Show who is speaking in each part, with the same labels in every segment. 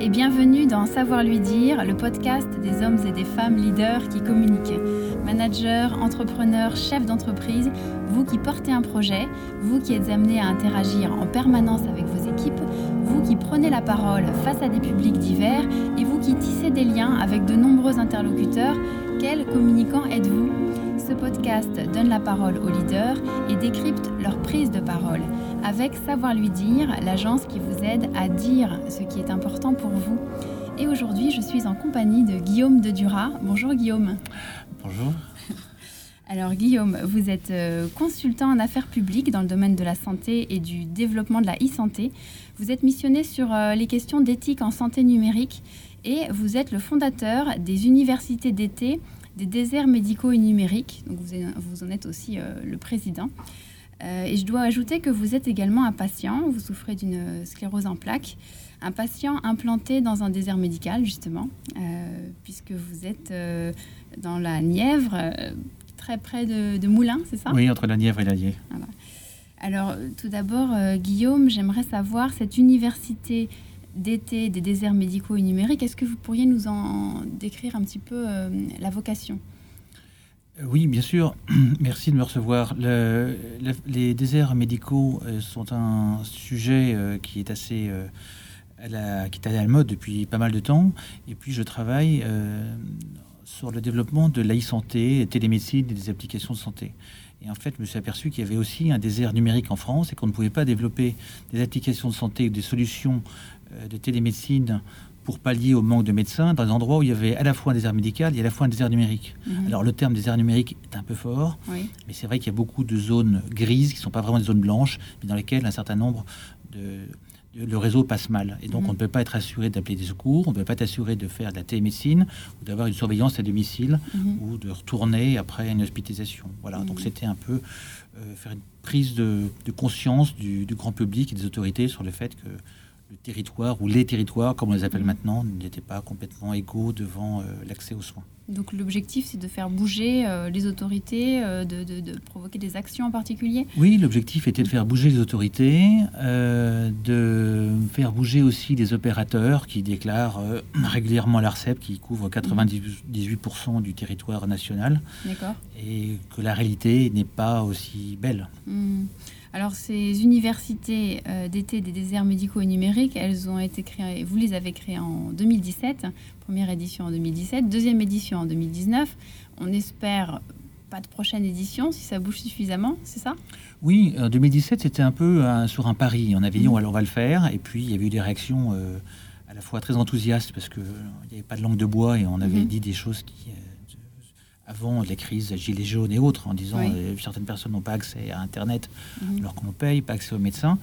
Speaker 1: et bienvenue dans Savoir lui dire, le podcast des hommes et des femmes leaders qui communiquent. Managers, entrepreneurs, chefs d'entreprise, vous qui portez un projet, vous qui êtes amenés à interagir en permanence avec vos équipes, vous qui prenez la parole face à des publics divers et vous qui tissez des liens avec de nombreux interlocuteurs, quels communicants êtes-vous? Ce podcast donne la parole aux leaders et décrypte leur prise de parole avec Savoir lui dire, l'agence qui vous aide à dire ce qui est important pour vous. Et aujourd'hui, je suis en compagnie de Guillaume de Dura. Bonjour Guillaume.
Speaker 2: Bonjour.
Speaker 1: Alors Guillaume, vous êtes euh, consultant en affaires publiques dans le domaine de la santé et du développement de la e-santé. Vous êtes missionné sur euh, les questions d'éthique en santé numérique et vous êtes le fondateur des universités d'été des déserts médicaux et numériques. Donc vous, en êtes aussi euh, le président. Euh, et je dois ajouter que vous êtes également un patient, vous souffrez d'une sclérose en plaques, un patient implanté dans un désert médical, justement, euh, puisque vous êtes euh, dans la Nièvre, très près de, Moulins, c'est ça?
Speaker 2: Oui, entre la Nièvre et l'Allier.
Speaker 1: Alors, tout d'abord, Guillaume, j'aimerais savoir, cette université d'été des déserts médicaux et numériques, est-ce que vous pourriez nous en décrire un petit peu la vocation?
Speaker 2: euh, oui, bien sûr. Merci de me recevoir. les déserts médicaux euh, sont un sujet euh, qui est assez à la, qui est à la mode depuis pas mal de temps. Et puis, je travaille sur le développement de l'e-santé, télémédecine et des applications de santé. Et en fait, je me suis aperçu qu'il y avait aussi un désert numérique en France et qu'on ne pouvait pas développer des applications de santé ou des solutions de télémédecine pour pallier au manque de médecins dans des endroits où il y avait à la fois un désert médical et à la fois un désert numérique. Mhm. Alors le terme désert numérique est un peu fort, mais c'est vrai qu'il y a beaucoup de zones grises qui ne sont pas vraiment des zones blanches, mais dans lesquelles un certain nombre de, le réseau passe mal. Et donc, mhm. on ne peut pas être assuré d'appeler des secours, on ne peut pas être assuré de faire de la télémédecine ou d'avoir une surveillance à domicile mhm. ou de retourner après une hospitalisation. Voilà, donc c'était un peu euh, faire une prise de, conscience du, du, grand public et des autorités sur le fait que le territoire ou les territoires, comme on les appelle maintenant, n'étaient pas complètement égaux devant euh, l'accès aux soins.
Speaker 1: Donc l'objectif, c'est de faire bouger euh, les autorités, euh, de, provoquer des actions en particulier?
Speaker 2: Oui, l'objectif était de faire bouger les autorités, de faire bouger aussi les opérateurs qui déclarent régulièrement l'ARCEP, qui couvre 98% du territoire national, et que la réalité n'est pas aussi belle.
Speaker 1: Mm. Alors, ces universités euh, d'été des déserts médicaux et numériques, elles ont été créées, vous les avez créées en 2017, première édition en 2017, deuxième édition en 2019. On espère pas de prochaine édition si ça bouge suffisamment, c'est ça?
Speaker 2: Oui, en 2017, c'était un peu sur un pari. On avait dit, mmh. on, va le faire, et puis il y avait eu des réactions euh, à la fois très enthousiastes parce qu'il n'y avait pas de langue de bois et on avait mmh. dit des choses qui euh, avant les crises gilets jaunes et autres, en disant que euh, certaines personnes n'ont pas accès à Internet mhm. alors qu'on paye, pas accès aux médecins,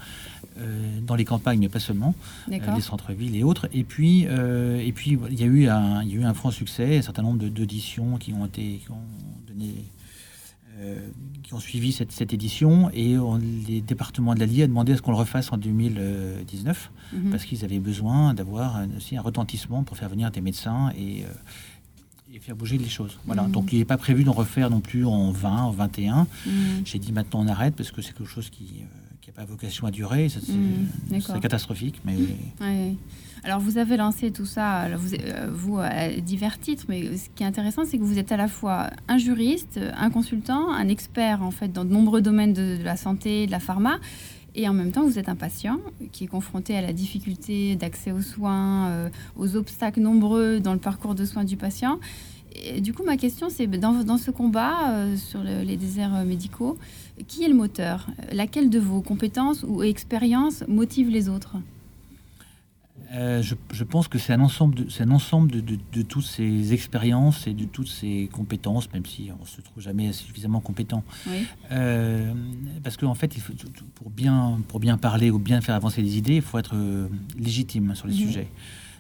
Speaker 2: euh, dans les campagnes, mais pas seulement, euh, les centres-villes et autres. Et puis, et puis il y, a eu un, il y a eu un franc succès, un certain nombre d'auditions qui ont été qui ont donné qui ont suivi cette, cette édition et les départements de l'Allier ont demandé à ce qu'on le refasse en 2019 mhm. parce qu'ils avaient besoin d'avoir aussi un retentissement pour faire venir des médecins et, et faire bouger les choses. Voilà. Donc il n'est pas prévu d'en refaire non plus en 20, en 21. Mm. J'ai dit maintenant on arrête parce que c'est quelque chose qui n'a euh, pas vocation à durer. C'est mm. catastrophique. Mais...
Speaker 1: Alors vous avez lancé tout ça, vous, euh, vous, à divers titres, mais ce qui est intéressant, c'est que vous êtes à la fois un juriste, un consultant, un expert en fait dans de nombreux domaines de, de la santé, de la pharma, et en même temps, vous êtes un patient qui est confronté à la difficulté d'accès aux soins, euh, aux obstacles nombreux dans le parcours de soins du patient. Et du coup, ma question, c'est dans, dans, ce combat euh, sur les déserts médicaux, qui est le moteur? Laquelle de vos compétences ou expériences motive les autres?
Speaker 2: Euh, je, pense que c'est un ensemble, de, un ensemble de, de, toutes ces expériences et de toutes ces compétences, même si on se trouve jamais suffisamment compétent. Euh, parce qu'en en fait, il faut, pour, bien, pour bien parler ou bien faire avancer les idées, il faut être euh, légitime sur les mhm. sujets.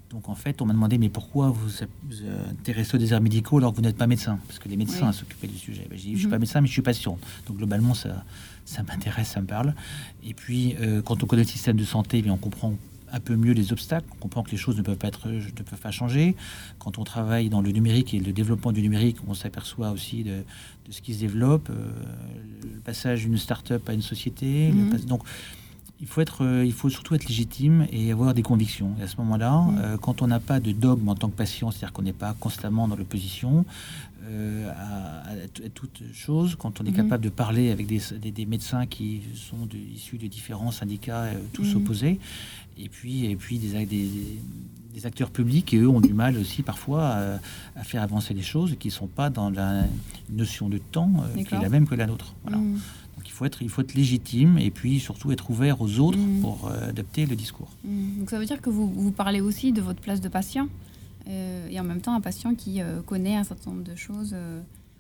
Speaker 2: Donc en fait, on m'a demandé mais pourquoi vous vous intéressez aux déserts médicaux alors que vous n'êtes pas médecin? Parce que les médecins s'occupaient du sujet. Ben, je ne suis pas mhm. médecin, mais je suis patient. Donc globalement, ça, ça m'intéresse, ça me parle. Et puis, quand on connaît le système de santé, bien, on comprend un peu mieux les obstacles. On comprend que les choses ne peuvent pas être, ne peuvent pas changer. Quand on travaille dans le numérique et le développement du numérique, on s'aperçoit aussi de, ce qui se développe, euh, le passage d'une start-up à une société. Mhm. donc, il faut, être, euh, il faut surtout être légitime et avoir des convictions. Et à ce moment-là,
Speaker 1: Mm.
Speaker 2: euh, quand on n'a pas de dogme en tant que patient, c'est-à-dire qu'on n'est pas constamment dans l'opposition euh, à, à à toute chose, quand on est
Speaker 1: Mhm.
Speaker 2: capable de parler avec des, des- des médecins qui sont de- issus de différents syndicats, euh, tous
Speaker 1: Mhm.
Speaker 2: opposés, et puis, et puis des, des, des acteurs publics qui, eux, ont du mal aussi parfois à, à faire avancer les choses, qui ne sont pas dans la notion de temps euh, qui est la même que la nôtre. Voilà.
Speaker 1: Mm.
Speaker 2: Donc il faut, être, il faut être légitime et puis surtout être ouvert aux autres
Speaker 1: Mhm.
Speaker 2: pour adapter le discours.
Speaker 1: Donc ça veut dire que vous, vous parlez aussi de votre place de patient? Et en même temps un patient qui euh, connaît un certain nombre de choses.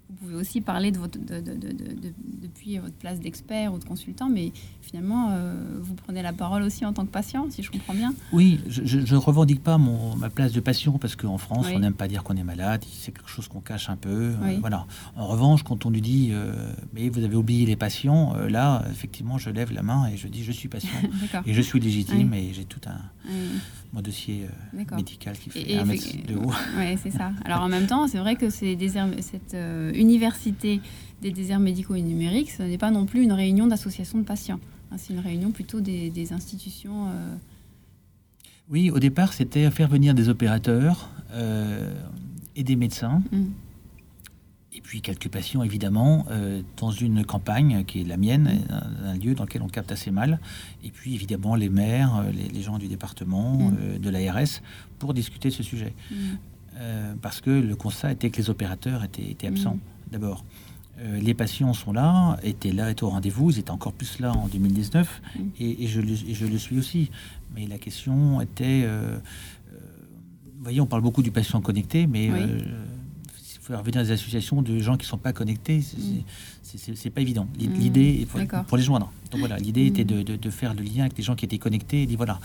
Speaker 1: Vous pouvez aussi parler de votre, de, de- de- de- de- depuis votre place d'expert ou de consultant, mais finalement euh, vous prenez la parole aussi en tant que patient, si je comprends bien.
Speaker 2: Oui, je ne revendique pas mon, ma place de patient parce qu'en France,
Speaker 1: Oui.
Speaker 2: on n'aime pas dire qu'on est malade, c'est quelque chose qu'on cache un peu. euh,
Speaker 1: Oui.
Speaker 2: voilà. En revanche, quand on nous dit euh, mais vous avez oublié les patients, là, effectivement, je lève la main et je dis je suis patient et je suis légitime et j'ai tout un
Speaker 1: Oui.
Speaker 2: mon dossier médical qui fait
Speaker 1: Et- et
Speaker 2: un mètre de haut.
Speaker 1: Ouais, c'est ça. Alors en même temps, c'est vrai que c'est cette université des déserts médicaux et numériques, ce n'est pas non plus une réunion d'associations de patients. Hein, c'est une réunion plutôt des, des institutions. euh,
Speaker 2: Oui, au départ, c'était faire venir des opérateurs euh, et des médecins.
Speaker 1: mm.
Speaker 2: Et puis quelques patients, évidemment, euh, dans une campagne qui est la mienne, un, un lieu dans lequel on capte assez mal. Et puis, évidemment, les maires, les, les gens du département,
Speaker 1: Mm.
Speaker 2: euh, de l'ARS, pour discuter de ce sujet.
Speaker 1: Mm.
Speaker 2: Euh, parce que le constat était que les opérateurs étaient, étaient absents,
Speaker 1: Mm.
Speaker 2: d'abord. Euh, les patients sont là, étaient là, étaient au rendez-vous, ils étaient encore plus là en 2019,
Speaker 1: Mm.
Speaker 2: et, et je, le, et je le suis aussi. Mais la question était... euh, euh, vous voyez, on parle beaucoup du patient connecté, mais
Speaker 1: Oui.
Speaker 2: il faut revenir à des associations de gens qui ne sont pas connectés, c'est
Speaker 1: Mm.
Speaker 2: c'est pas évident.
Speaker 1: Mm.
Speaker 2: L'idée,
Speaker 1: D'accord.
Speaker 2: pour les joindre. Donc voilà, l'idée était de, de- de faire le lien avec des gens qui étaient connectés, et dit voilà,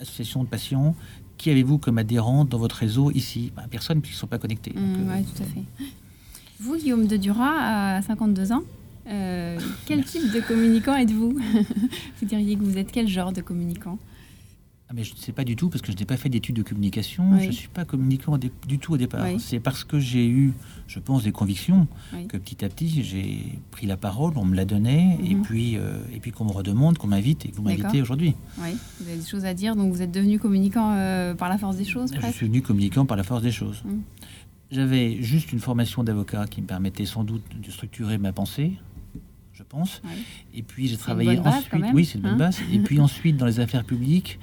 Speaker 2: association de patients, qui avez-vous comme adhérent dans votre réseau ici? Ben, Personne, puisqu'ils ne sont pas connectés. Donc,
Speaker 1: Mm,
Speaker 2: euh,
Speaker 1: ouais, tout à fait. Vous, Guillaume de Duras, à 52 ans, euh, quel type de communicant êtes-vous? Vous diriez que vous êtes quel genre de communicant?
Speaker 2: Ah, mais je ne sais pas du tout parce que je n'ai pas fait d'études de communication.
Speaker 1: Oui.
Speaker 2: Je ne suis pas communicant du tout au départ.
Speaker 1: Oui.
Speaker 2: C'est parce que j'ai eu, je pense, des convictions
Speaker 1: Oui.
Speaker 2: que petit à petit j'ai pris la parole, on me l'a donnée, et
Speaker 1: Mhm.
Speaker 2: puis euh, et puis qu'on me redemande, qu'on m'invite et que vous m'invitez aujourd'hui.
Speaker 1: Oui, vous avez des choses à dire, donc vous êtes devenu communicant euh, par la force des choses,
Speaker 2: Je
Speaker 1: presque
Speaker 2: suis venu communicant par la force des choses.
Speaker 1: Mhm.
Speaker 2: J'avais juste une formation d'avocat qui me permettait sans doute de structurer ma pensée, je pense. Et puis j'ai
Speaker 1: une
Speaker 2: travaillé
Speaker 1: bonne base,
Speaker 2: ensuite. oui, c'est une bonne
Speaker 1: hein.
Speaker 2: base. Et puis ensuite dans les affaires publiques,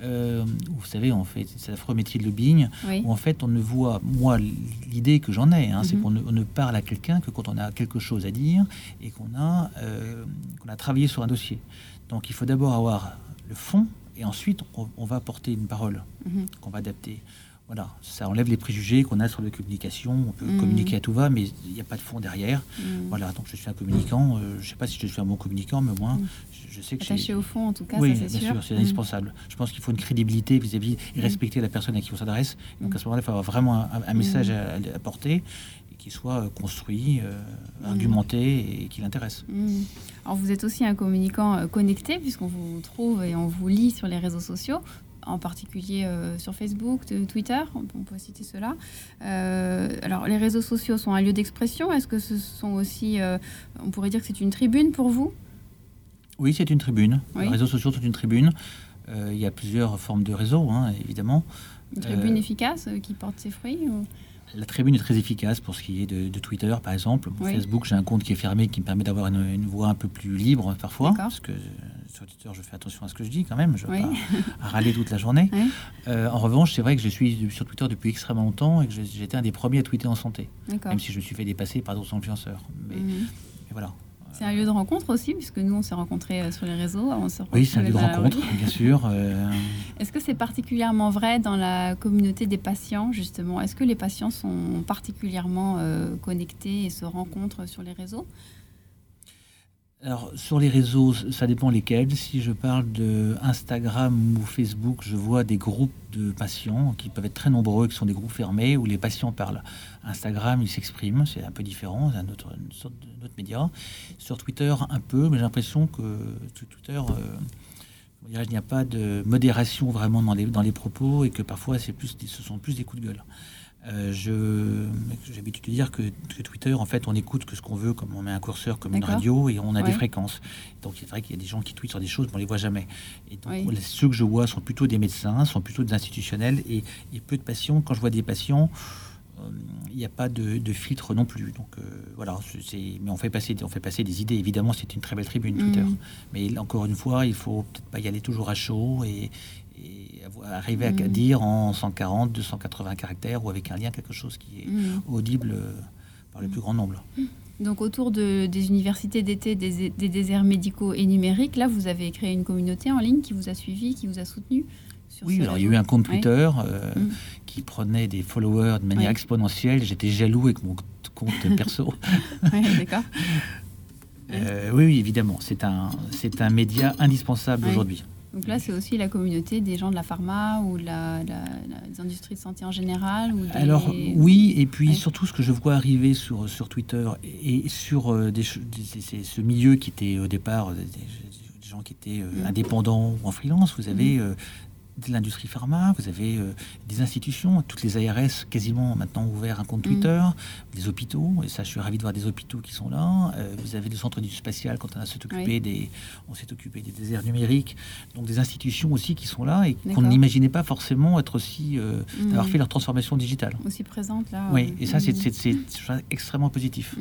Speaker 2: euh, vous savez, on fait c'est l'affreux métier de lobbying.
Speaker 1: Oui.
Speaker 2: où en fait on ne voit, moi l'idée que j'en ai, hein, c'est
Speaker 1: Mhm.
Speaker 2: qu'on ne, parle à quelqu'un que quand on a quelque chose à dire et qu'on a, euh, a travaillé sur un dossier. Donc il faut d'abord avoir le fond et ensuite on, on va porter une parole
Speaker 1: Mhm.
Speaker 2: qu'on va adapter. Voilà, ça enlève les préjugés qu'on a sur la communication. On peut
Speaker 1: Mhm.
Speaker 2: communiquer à tout va, mais il n'y a pas de fond derrière.
Speaker 1: Mm.
Speaker 2: Voilà, donc je suis un communicant. euh, je ne sais pas si je suis un bon communicant, mais au moins,
Speaker 1: Mhm.
Speaker 2: je, je sais que
Speaker 1: Attaché au fond, en tout cas,
Speaker 2: oui,
Speaker 1: ça c'est
Speaker 2: bien
Speaker 1: sûr.
Speaker 2: sûr, c'est indispensable. Je pense qu'il faut une crédibilité vis-à-vis et respecter la personne à qui on s'adresse. Donc à ce moment-là, il faut avoir vraiment un, un message à, à porter qui soit euh, construit, euh, argumenté et qui l'intéresse.
Speaker 1: Alors vous êtes aussi un communicant connecté puisqu'on vous trouve et on vous lit sur les réseaux sociaux, en particulier euh, sur Facebook, de- Twitter, on, on peut citer cela. Euh, alors les réseaux sociaux sont un lieu d'expression. Est-ce que ce sont aussi, euh, on pourrait dire que c'est une tribune pour vous?
Speaker 2: Oui, c'est une tribune.
Speaker 1: Oui.
Speaker 2: Les réseaux sociaux sont une tribune. Il y a plusieurs formes de réseaux, hein, évidemment.
Speaker 1: Une tribune efficace qui porte ses fruits ou-
Speaker 2: La tribune est très efficace pour ce qui est de, de Twitter, par exemple.
Speaker 1: Oui.
Speaker 2: Facebook, j'ai un compte qui est fermé qui me permet d'avoir une, une voix un peu plus libre parfois. Parce que euh, sur Twitter, je fais attention à ce que je dis quand même. Je ne vais
Speaker 1: Oui.
Speaker 2: pas râler toute la journée.
Speaker 1: Oui.
Speaker 2: Euh, en revanche, c'est vrai que je suis sur Twitter depuis extrêmement longtemps et que j'étais un des premiers à tweeter en santé, même si je me suis fait dépasser par d'autres influenceurs. Mais,
Speaker 1: Mhm.
Speaker 2: mais voilà.
Speaker 1: C'est un lieu de rencontre aussi, puisque nous on s'est rencontrés euh, sur les réseaux. On se
Speaker 2: Oui, c'est un lieu de rencontre, bien sûr. euh,
Speaker 1: Est-ce que c'est particulièrement vrai dans la communauté des patients, justement? Est-ce que les patients sont particulièrement euh, connectés et se rencontrent sur les réseaux?
Speaker 2: Alors, sur les réseaux, ça dépend lesquels. Si je parle de Instagram ou Facebook, je vois des groupes de patients qui peuvent être très nombreux, qui sont des groupes fermés, où les patients parlent. Instagram, ils s'expriment, c'est un peu différent, c'est un autre, une sorte média. Sur Twitter, un peu, mais j'ai l'impression que Twitter, euh, il n'y a pas de modération vraiment dans les, dans les propos et que parfois, c'est plus, ce sont plus des coups de gueule. Euh, je j'ai l'habitude de dire que, Twitter, en fait, on écoute que ce qu'on veut, comme on met un curseur comme une radio, et on a des fréquences. Donc c'est vrai qu'il y a des gens qui tweetent sur des choses, mais on les voit jamais. Et donc ceux que je vois sont plutôt des médecins, sont plutôt des institutionnels, et, et peu de patients. Quand je vois des patients, euh, il n'y a pas de, filtre non plus. Donc euh, voilà, mais on fait, passer, on fait passer des idées. Évidemment, c'est une très belle tribune Twitter. Mm. Mais encore une fois, il faut peut-être pas y aller toujours à chaud et, arriver à mm. dire en 140, 280 caractères ou avec un lien quelque chose qui est mm. audible euh, par le plus grand nombre.
Speaker 1: Donc autour de, des universités d'été, des, déserts médicaux et numériques, là, vous avez créé une communauté en ligne qui vous a suivi, qui vous a soutenu
Speaker 2: oui, alors il y a eu un compte Twitter euh, mm. qui prenait des followers de manière exponentielle. J'étais jaloux avec mon compte perso.
Speaker 1: d'accord.
Speaker 2: Euh, oui, oui, évidemment. C'est un, c'est un média indispensable aujourd'hui.
Speaker 1: Donc là, c'est aussi la communauté des gens de la pharma ou de la, des industries de santé en général ou
Speaker 2: Alors oui, et puis surtout ce que je vois arriver sur, sur Twitter et, sur euh, des, ce milieu qui était au départ des, gens qui étaient mm. indépendants ou en freelance, vous avez mm de l'industrie pharma, vous avez euh, des institutions, toutes les ARS quasiment maintenant ouvert un compte mm. Twitter, des hôpitaux, et ça je suis ravi de voir des hôpitaux qui sont là. Euh, vous avez le centre du spatial quand on a s'est occupé des, on occupé des déserts numériques, donc des institutions aussi qui sont là et qu'on n'imaginait pas forcément être aussi euh, mm. d'avoir fait leur transformation digitale.
Speaker 1: Aussi présente là.
Speaker 2: Oui, et ça c'est mm. extrêmement positif.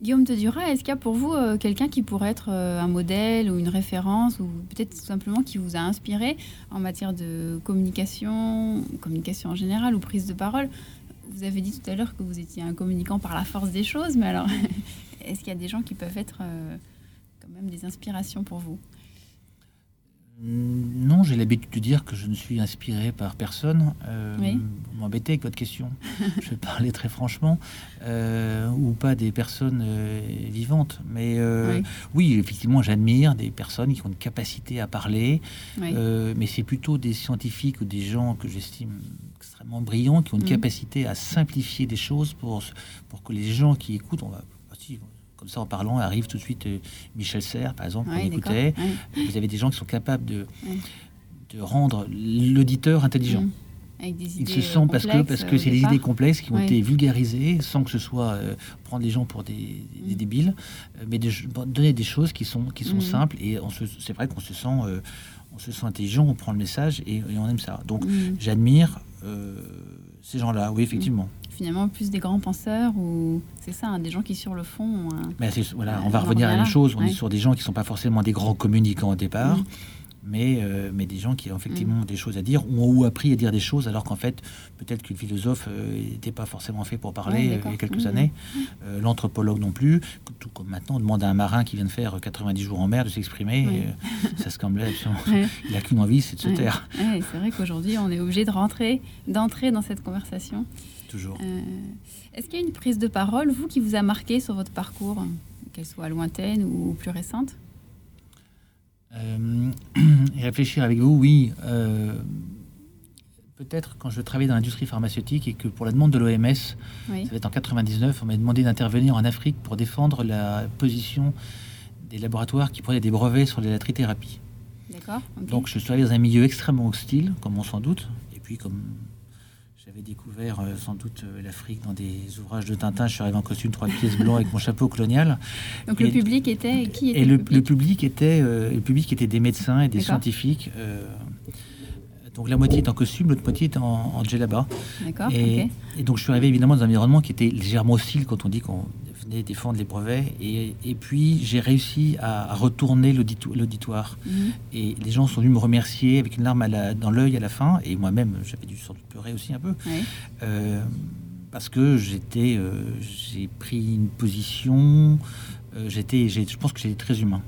Speaker 1: Guillaume de Dura, est-ce qu'il y a pour vous euh, quelqu'un qui pourrait être euh, un modèle ou une référence ou peut-être simplement qui vous a inspiré en matière de communication, communication en général ou prise de parole? Vous avez dit tout à l'heure que vous étiez un communicant par la force des choses, mais alors est-ce qu'il y a des gens qui peuvent être euh, quand même des inspirations pour vous?
Speaker 2: Non, j'ai l'habitude de dire que je ne suis inspiré par personne. Euh, Vous m'embêtez avec votre question. je vais parler très franchement. Euh, ou pas des personnes euh, vivantes. Mais euh, oui. effectivement, j'admire des personnes qui ont une capacité à parler. mais c'est plutôt des scientifiques ou des gens que j'estime extrêmement brillants qui ont une mm. capacité à simplifier des choses pour, pour que les gens qui écoutent, on va comme ça en parlant, arrive tout de suite euh, Michel Serres, par exemple, qu'on écoutait. Vous avez des gens qui sont capables de, de rendre l'auditeur intelligent. Mmh. Ils se sentent parce que parce que c'est des idées complexes qui ont été vulgarisées sans que ce soit euh, prendre les gens pour des, mmh. débiles, euh, mais de, donner des choses qui sont qui sont mmh. simples et c'est vrai qu'on se sent on se sent intelligent, on prend le message et, et on aime ça. Donc j'admire ces gens-là, oui effectivement
Speaker 1: finalement plus des grands penseurs ou c'est ça, hein, des gens qui sur le fond.
Speaker 2: Mais voilà, on va revenir à la même chose. On est sur des gens qui sont pas forcément des grands communicants au départ. Mais, euh, mais des gens qui ont effectivement des choses à dire ou ont appris à dire des choses alors qu'en fait peut-être que le philosophe n'était euh, pas forcément fait pour parler euh, il y a quelques années. l'anthropologue non plus tout comme maintenant on demande à un marin qui vient de faire 90 jours en mer de s'exprimer ça se semblait il n'a qu'une envie c'est de se taire.
Speaker 1: C'est vrai qu'aujourd'hui on est obligé de rentrer d'entrer dans cette conversation.
Speaker 2: Toujours.
Speaker 1: Est-ce qu'il y a une prise de parole, vous, qui vous a marqué sur votre parcours, qu'elle soit lointaine ou plus récente?
Speaker 2: Euh, Réfléchir avec vous, oui. Euh, peut-être quand je travaillais dans l'industrie pharmaceutique et que pour la demande de l'OMS, ça va être en 99, on m'a demandé d'intervenir en Afrique pour défendre la position des laboratoires qui prenaient des brevets sur la trithérapie.
Speaker 1: D'accord.
Speaker 2: Donc je suis allé dans un milieu extrêmement hostile, comme on s'en doute, et puis comme j'avais découvert euh, sans doute euh, l'Afrique dans des ouvrages de Tintin. Je suis arrivé en costume trois pièces blanc avec mon chapeau colonial.
Speaker 1: Donc le public était qui était
Speaker 2: Et le, public, était euh, le public était des médecins et des scientifiques. donc la moitié est en costume, l'autre moitié est en, en djellaba.
Speaker 1: D'accord.
Speaker 2: Et, et, donc je suis arrivé évidemment dans un environnement qui était légèrement hostile quand on dit qu'on défendre les brevets. Et, puis, j'ai réussi à, retourner l'auditoire. Mhm. Et les gens sont venus me remercier avec une larme à dans l'œil à la fin. Et moi-même, j'avais dû sans doute pleurer aussi un peu. Euh, parce que j'étais, euh, j'ai pris une position. Euh, j'étais, je pense que j'étais très humain.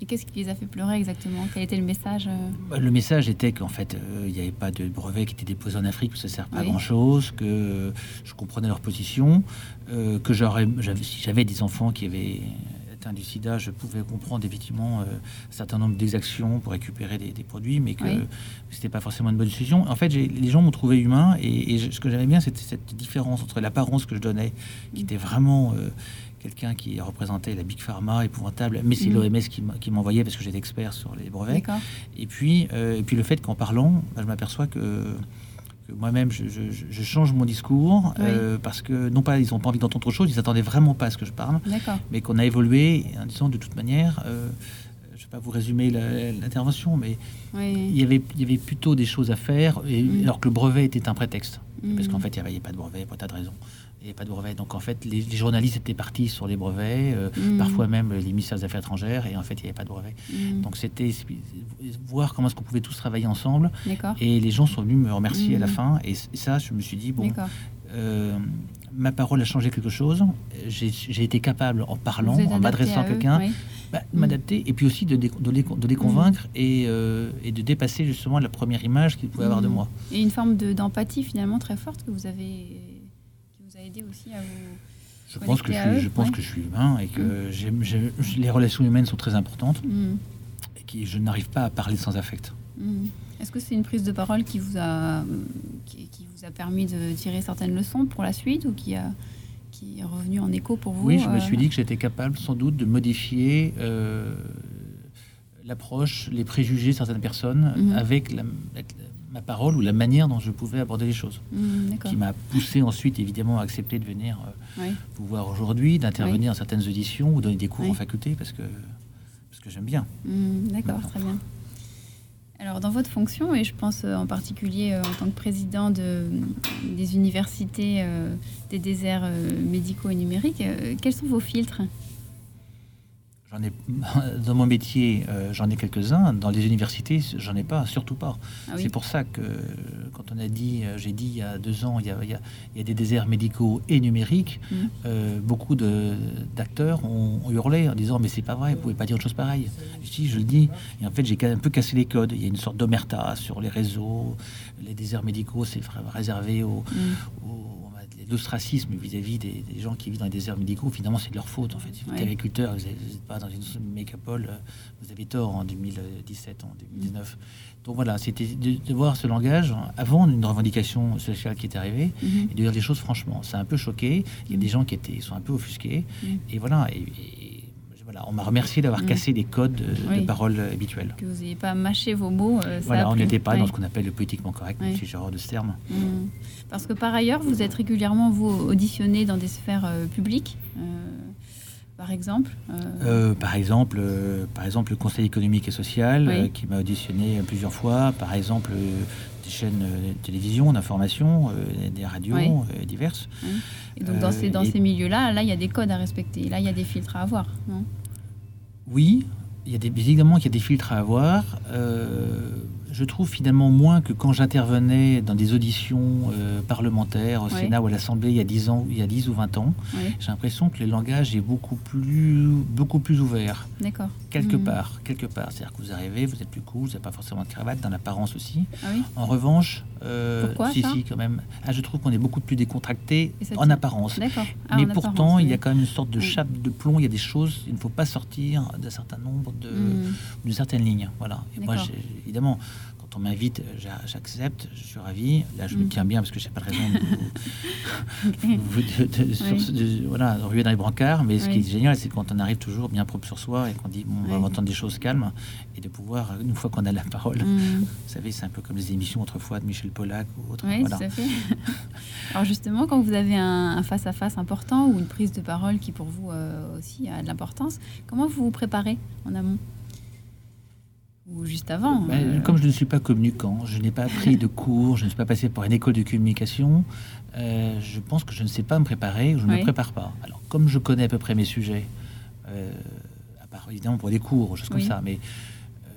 Speaker 1: Et qu'est-ce qui les a fait pleurer exactement? Quel était le message euh?
Speaker 2: Bah, Le message était qu'en fait, euh, il n'y avait pas de brevet qui était déposé en Afrique, que ça ne sert pas à grand-chose, que je comprenais leur position, euh, que si j'avais des enfants qui avaient atteint du sida, je pouvais comprendre effectivement un certain nombre d'exactions pour récupérer des, produits, mais que ce c'était pas forcément une bonne décision. En fait, les gens m'ont trouvé humain, et, ce que j'aimais bien, c'était cette différence entre l'apparence que je donnais, qui était vraiment quelqu'un qui représentait la Big Pharma épouvantable, mais c'est mm. l'OMS qui m'envoyait parce que j'étais expert sur les brevets. Et puis, euh, et puis le fait qu'en parlant, bah, je m'aperçois que, moi-même, je, je- je change mon discours
Speaker 1: Oui.
Speaker 2: euh, parce que, non pas ils n'ont pas envie d'entendre autre chose, ils s'attendaient vraiment pas à ce que je parle, mais qu'on a évolué en disant de toute manière, euh, je ne vais pas vous résumer l'intervention, mais il y, avait, il y avait plutôt des choses à faire, et,
Speaker 1: Mm.
Speaker 2: alors que le brevet était un prétexte. Parce
Speaker 1: Mm.
Speaker 2: qu'en fait, il n'y avait pas de brevet, pour tas de raisons. Il n'y avait pas de brevet. Donc, en fait, les, les journalistes étaient partis sur les brevets, euh,
Speaker 1: Mm.
Speaker 2: parfois même les ministères des Affaires étrangères, et en fait, il n'y avait pas de brevet.
Speaker 1: Mm.
Speaker 2: Donc, c'était voir comment est-ce qu'on pouvait tous travailler ensemble. Et les gens sont venus me remercier à la
Speaker 1: Mm.
Speaker 2: fin. Et ça, je me suis dit, bon, euh, ma parole a changé quelque chose. J'ai été capable, en parlant, en m'adressant à, quelqu'un,
Speaker 1: oui.
Speaker 2: bah, m'adapter et puis aussi de, de les, de les convaincre et, euh, et de dépasser justement la première image qu'ils pouvaient avoir de moi.
Speaker 1: Et une forme de- d'empathie finalement très forte que vous avez, aidé aussi à vous.
Speaker 2: Je pense que je suis,
Speaker 1: eux,
Speaker 2: je pense
Speaker 1: ouais.
Speaker 2: que je suis humain et que j'aime- les relations humaines sont très importantes
Speaker 1: Mm.
Speaker 2: et que je n'arrive pas à parler sans affect.
Speaker 1: Mm. Est-ce que c'est une prise de parole qui vous a qui, qui vous a permis de tirer certaines leçons pour la suite ou qui a qui est revenu en écho pour vous
Speaker 2: Oui, je me
Speaker 1: euh,
Speaker 2: suis dit que j'étais capable sans doute de modifier euh, l'approche, les préjugés de certaines personnes avec, la- avec la- ma parole ou la manière dont je pouvais aborder les choses.
Speaker 1: mm, D'accord.
Speaker 2: Qui m'a poussé ensuite évidemment à accepter de venir euh,
Speaker 1: Oui.
Speaker 2: vous voir aujourd'hui, d'intervenir
Speaker 1: Oui.
Speaker 2: dans certaines auditions ou donner des cours
Speaker 1: Oui.
Speaker 2: en faculté parce que, parce que j'aime bien.
Speaker 1: Mm, D'accord, très bien. Alors, dans votre fonction, et je pense euh, en particulier euh, en tant que président de, des universités euh, des déserts euh, médicaux et numériques, euh, quels sont vos filtres?
Speaker 2: J'en ai dans mon métier, euh, j'en ai quelques-uns. Dans les universités, j'en ai pas, surtout pas.
Speaker 1: Ah oui.
Speaker 2: C'est pour ça que quand on a dit, euh, j'ai dit il y a deux ans, il y a, il y a- il y a des déserts médicaux et numériques,
Speaker 1: Mm.
Speaker 2: euh, beaucoup d'acteurs ont, ont hurlé en disant mais c'est pas vrai, vous pouvez pas dire autre chose pareil. Je dis, je le dis, et en fait j'ai un peu cassé les codes. Il y a une sorte d'omerta sur les réseaux. Les déserts médicaux, c'est réservé aux,
Speaker 1: Mm.
Speaker 2: au- l'ostracisme vis-à-vis des, des gens qui vivent dans les déserts médicaux, finalement, c'est de leur faute. En fait, si vous êtes
Speaker 1: Ouais.
Speaker 2: agriculteur, vous n'êtes pas dans une mégapole, euh, vous avez tort en 2017, en 2019. Donc voilà, c'était de, de voir ce langage avant d'une revendication sociale qui est arrivée
Speaker 1: Mhm.
Speaker 2: et de dire les choses franchement. Ça a un peu choqué. Il y a des gens qui étaient, sont un peu offusqués.
Speaker 1: Mm.
Speaker 2: Et voilà. Et, et voilà, on m'a remercié d'avoir
Speaker 1: Mm.
Speaker 2: cassé les codes de,
Speaker 1: Oui.
Speaker 2: de parole habituels.
Speaker 1: Que vous n'ayez pas mâché vos mots. euh, ça
Speaker 2: Voilà, on n'était pas dans ce qu'on appelle le politiquement correct, même si j'ai horreur de ce terme.
Speaker 1: Mm. Parce que par ailleurs, vous êtes régulièrement vous auditionné dans des sphères euh, publiques, euh, par exemple. euh,
Speaker 2: Euh, par exemple, euh, par exemple, le Conseil économique et social
Speaker 1: Oui.
Speaker 2: euh, qui m'a auditionné euh, plusieurs fois. Par exemple, euh, des chaînes euh, de télévision, d'information, euh, des radios
Speaker 1: Oui.
Speaker 2: euh, diverses.
Speaker 1: et donc dans ces, dans
Speaker 2: et-
Speaker 1: ces milieux-là, là, il y a des codes à respecter. Là, il y a des filtres à avoir. Non?
Speaker 2: Oui, il y a des, évidemment qu'il y a des filtres à avoir. Euh, je trouve finalement moins que quand j'intervenais dans des auditions euh, parlementaires au
Speaker 1: Oui.
Speaker 2: Sénat ou à l'Assemblée il y a 10 ans, il y a 10 ou 20 ans.
Speaker 1: Oui,
Speaker 2: J'ai l'impression que le langage est beaucoup plus, beaucoup plus ouvert.
Speaker 1: d'accord.
Speaker 2: Quelque
Speaker 1: Mhm.
Speaker 2: part, quelque part. C'est-à-dire que vous arrivez, vous êtes plus cool, vous n'avez pas forcément de cravate, dans l'apparence aussi.
Speaker 1: Ah oui
Speaker 2: En revanche, euh,
Speaker 1: Pourquoi,
Speaker 2: si,
Speaker 1: ça
Speaker 2: si, quand même. Ah, je trouve qu'on est beaucoup plus décontracté en apparence.
Speaker 1: D'accord. Ah,
Speaker 2: Mais pourtant,
Speaker 1: apparence,
Speaker 2: il y a quand même une sorte de chape de plomb. Il y a des choses, il ne faut pas sortir d'un certain nombre de,
Speaker 1: Mm.
Speaker 2: de certaines lignes. Voilà. Et moi, évidemment, on m'invite, j'a- j'accepte, je suis ravi. Là, je me
Speaker 1: Mm.
Speaker 2: tiens bien parce que j'ai pas de raison de, de- de- sur-
Speaker 1: Oui.
Speaker 2: de- voilà, ruer dans les brancards. Mais ce qui est génial, c'est quand on arrive toujours bien propre sur soi et qu'on dit, bon, on va
Speaker 1: Oui.
Speaker 2: entendre des choses calmes et de pouvoir, une fois qu'on a la parole,
Speaker 1: Mm.
Speaker 2: vous savez, c'est un peu comme les émissions autrefois de Michel Pollack ou autre.
Speaker 1: Oui,
Speaker 2: voilà.
Speaker 1: tout à fait. Alors justement, quand vous avez un un face-à-face important ou une prise de parole qui pour vous euh, aussi a de l'importance, comment vous vous préparez en amont? Ou juste avant
Speaker 2: Ben,
Speaker 1: euh,
Speaker 2: Comme je ne suis pas communicant, je n'ai pas pris de cours, je ne suis pas passé par une école de communication, euh, je pense que je ne sais pas me préparer ou je ne
Speaker 1: Oui.
Speaker 2: me prépare pas. Alors, comme je connais à peu près mes sujets, euh, à part évidemment pour des cours, ou choses comme ça, mais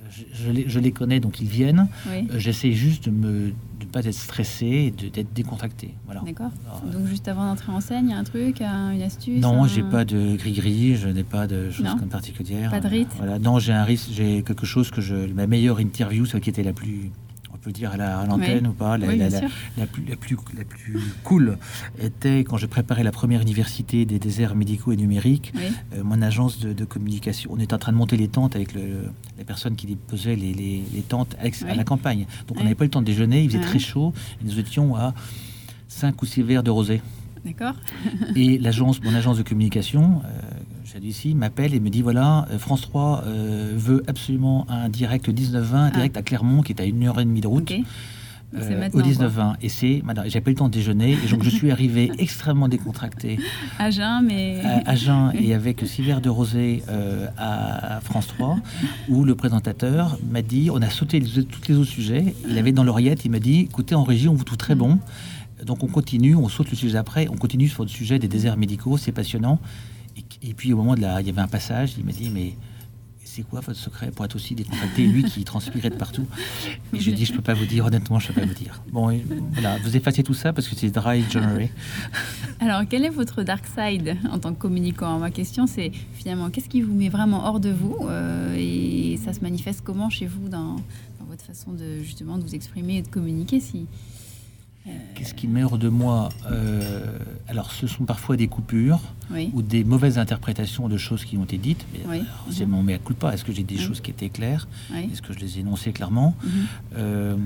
Speaker 2: je, je les, je les connais, donc ils viennent.
Speaker 1: Oui,
Speaker 2: J'essaie juste de de pas être stressé et d'être décontracté. Voilà.
Speaker 1: d'accord.
Speaker 2: Alors,
Speaker 1: Donc juste avant d'entrer en scène, il y a un truc, un- une astuce
Speaker 2: Non,
Speaker 1: un-
Speaker 2: j'ai pas de gris-gris, je n'ai pas de choses
Speaker 1: Non.
Speaker 2: comme particulières.
Speaker 1: Pas de rite.
Speaker 2: Voilà. Non, j'ai un risque, j'ai quelque chose que je. Ma meilleure interview, celle qui était la plus. Dire à la- à l'antenne ou pas, la,
Speaker 1: Oui,
Speaker 2: la-
Speaker 1: bien
Speaker 2: la-
Speaker 1: sûr.
Speaker 2: la plus, la, plus, la plus cool était quand je préparais la première université des déserts médicaux et numériques,
Speaker 1: Oui,
Speaker 2: euh, mon agence de, de communication. On était en train de monter les tentes avec le, les personnes qui déposaient les, les- les tentes à, la campagne. Donc on n'avait pas eu le temps de déjeuner, il faisait très chaud, et nous étions à 5 ou 6 verres de rosé.
Speaker 1: d'accord.
Speaker 2: Et l'agence, mon agence de communication, euh, ici, m'appelle et me dit voilà, euh, France 3 euh, veut absolument un direct 19-20, un
Speaker 1: Ah.
Speaker 2: direct à Clermont qui est à une heure et demie de route. Euh, au 19-20. Et c'est, j'ai pas eu le temps de déjeuner, et donc je suis arrivé extrêmement décontracté.
Speaker 1: À jeun, mais.
Speaker 2: À, jeun, et avec six verres de rosé euh, à France 3, où le présentateur m'a dit on a sauté les, tous les autres sujets. Il avait dans l'oreillette, il m'a dit écoutez, en régie, on vous trouve très bon. Donc on continue, on saute le sujet après, on continue sur le sujet des déserts médicaux, c'est passionnant. Et, puis au moment de la. Il y avait un passage, il m'a dit mais c'est quoi votre secret pour être aussi décontracté Lui qui transpirait de partout? Et je dis, je peux pas vous dire, honnêtement, je peux pas vous dire. Bon, voilà, vous effacez tout ça parce que c'est dry January.
Speaker 1: Alors, quel est votre dark side en tant que communicant? Ma question, c'est finalement, qu'est-ce qui vous met vraiment hors de vous euh, Et ça se manifeste comment chez vous dans, dans, votre façon de justement de vous exprimer et de communiquer si,
Speaker 2: Qu'est-ce qui meurt de moi euh, Alors, ce sont parfois des coupures ou des mauvaises interprétations de choses qui ont été dites. Mais C'est mon mea culpa. Est-ce que j'ai des choses qui étaient claires? Est-ce que je les ai énoncées clairement? Mhm. euh,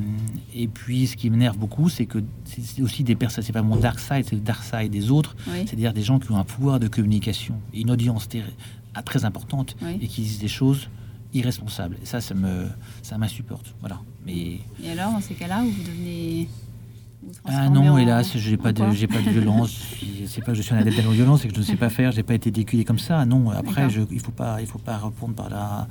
Speaker 2: Et puis, ce qui m'énerve beaucoup, c'est que c'est aussi des personnes. C'est pas mon dark side, c'est le dark side des autres. C'est-à-dire des gens qui ont un pouvoir de communication, une audience très importante et qui disent des choses irresponsables. Et ça, ça me, ça m'insupporte. Voilà.
Speaker 1: Mais et alors, dans ces cas-là, où vous devenez
Speaker 2: ah non, hélas, j'ai pas de, j'ai pas de violence. c'est pas que je suis un adepte de la violence, c'est que je ne sais pas faire. J'ai pas été déculé comme ça. Non, après, je, il faut pas, il faut pas répondre par la,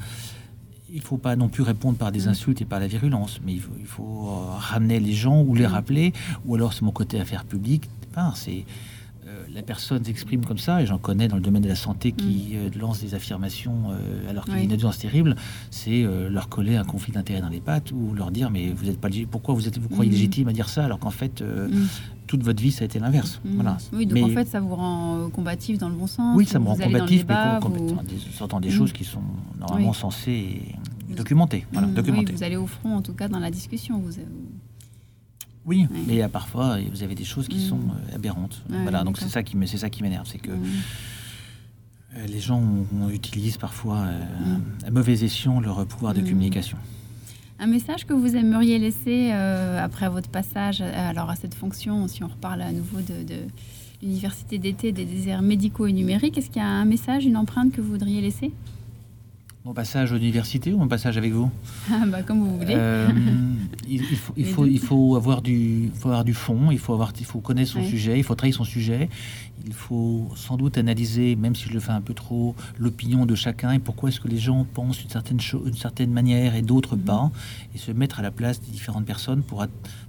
Speaker 2: il faut pas non plus répondre par des mm. insultes et par la virulence, mais il faut, il faut euh, ramener les gens ou les mm. rappeler, ou alors c'est mon côté affaires publiques. C'est la personne s'exprime comme ça, et j'en connais dans le domaine de la santé qui mm. euh, lance des affirmations euh, alors qu'il y a une audience terrible, c'est euh, leur coller un conflit d'intérêt dans les pattes ou leur dire mais vous êtes pas pourquoi vous êtes vous croyez mm. légitime à dire ça alors qu'en fait mm. toute votre vie ça a été l'inverse. Voilà.
Speaker 1: Oui, donc en fait ça vous rend combatif dans le bon sens.
Speaker 2: Oui, ça me rend combatif, mais en sortant des choses qui sont normalement censées documenter. Voilà, documenter.
Speaker 1: Oui, vous allez au front en tout cas dans la discussion. Vous,
Speaker 2: oui, mais parfois vous avez des choses qui mm. sont euh, aberrantes. voilà, donc c'est ça qui c'est ça qui m'énerve, c'est que mm. euh, les gens utilisent parfois euh, mm. à mauvais escient leur pouvoir de communication.
Speaker 1: Un message que vous aimeriez laisser après votre passage alors à cette fonction, si on reparle à nouveau de, de l'université d'été des déserts médicaux et numériques, est-ce qu'il y a un message, une empreinte que vous voudriez laisser?
Speaker 2: Mon passage à l'université ou mon passage avec vous?
Speaker 1: Ah, bah, Comme vous voulez. Euh,
Speaker 2: il, faut, il, faut, il, faut, avoir du, faut avoir du fond, il faut, avoir, il faut connaître son sujet, il faut travailler son sujet. Il faut sans doute analyser, même si je le fais un peu trop, l'opinion de chacun et pourquoi est-ce que les gens pensent d'une certaine, une certaine manière et d'autres mhm. pas, et se mettre à la place des différentes personnes pour,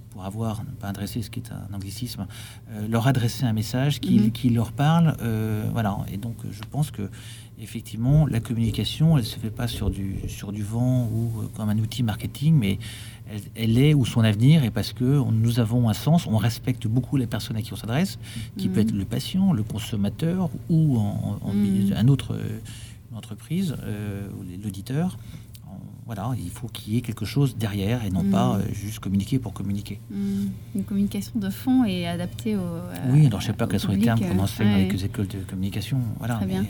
Speaker 2: pour avoir, pas adresser ce qui est un anglicisme, euh, leur adresser un message qui, mhm. qui leur parle. Euh, voilà. Et donc, je pense que effectivement, la communication, elle se fait pas sur du, sur du vent ou euh, comme un outil marketing, mais elle, est où son avenir est parce que nous avons un sens, on respecte beaucoup les personnes à qui on s'adresse, qui peut mhm. être le patient, le consommateur ou en, mhm. un autre une entreprise, euh, l'auditeur. Voilà, il faut qu'il y ait quelque chose derrière et non pas mhm. euh, juste communiquer pour communiquer.
Speaker 1: Une communication de fond et adaptée au.
Speaker 2: oui, alors je ne sais pas quels sont les termes qu'on enseigne dans les écoles de communication. Voilà,
Speaker 1: Très bien.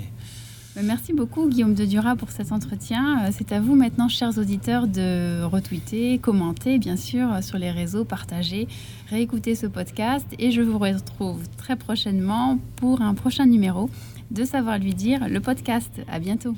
Speaker 1: Merci beaucoup Guillaume de Dura pour cet entretien. Euh, c'est à vous maintenant, chers auditeurs, de retweeter, commenter, bien sûr, sur les réseaux, partager, réécouter ce podcast. Et je vous retrouve très prochainement pour un prochain numéro de Savoir lui dire, le podcast. À bientôt.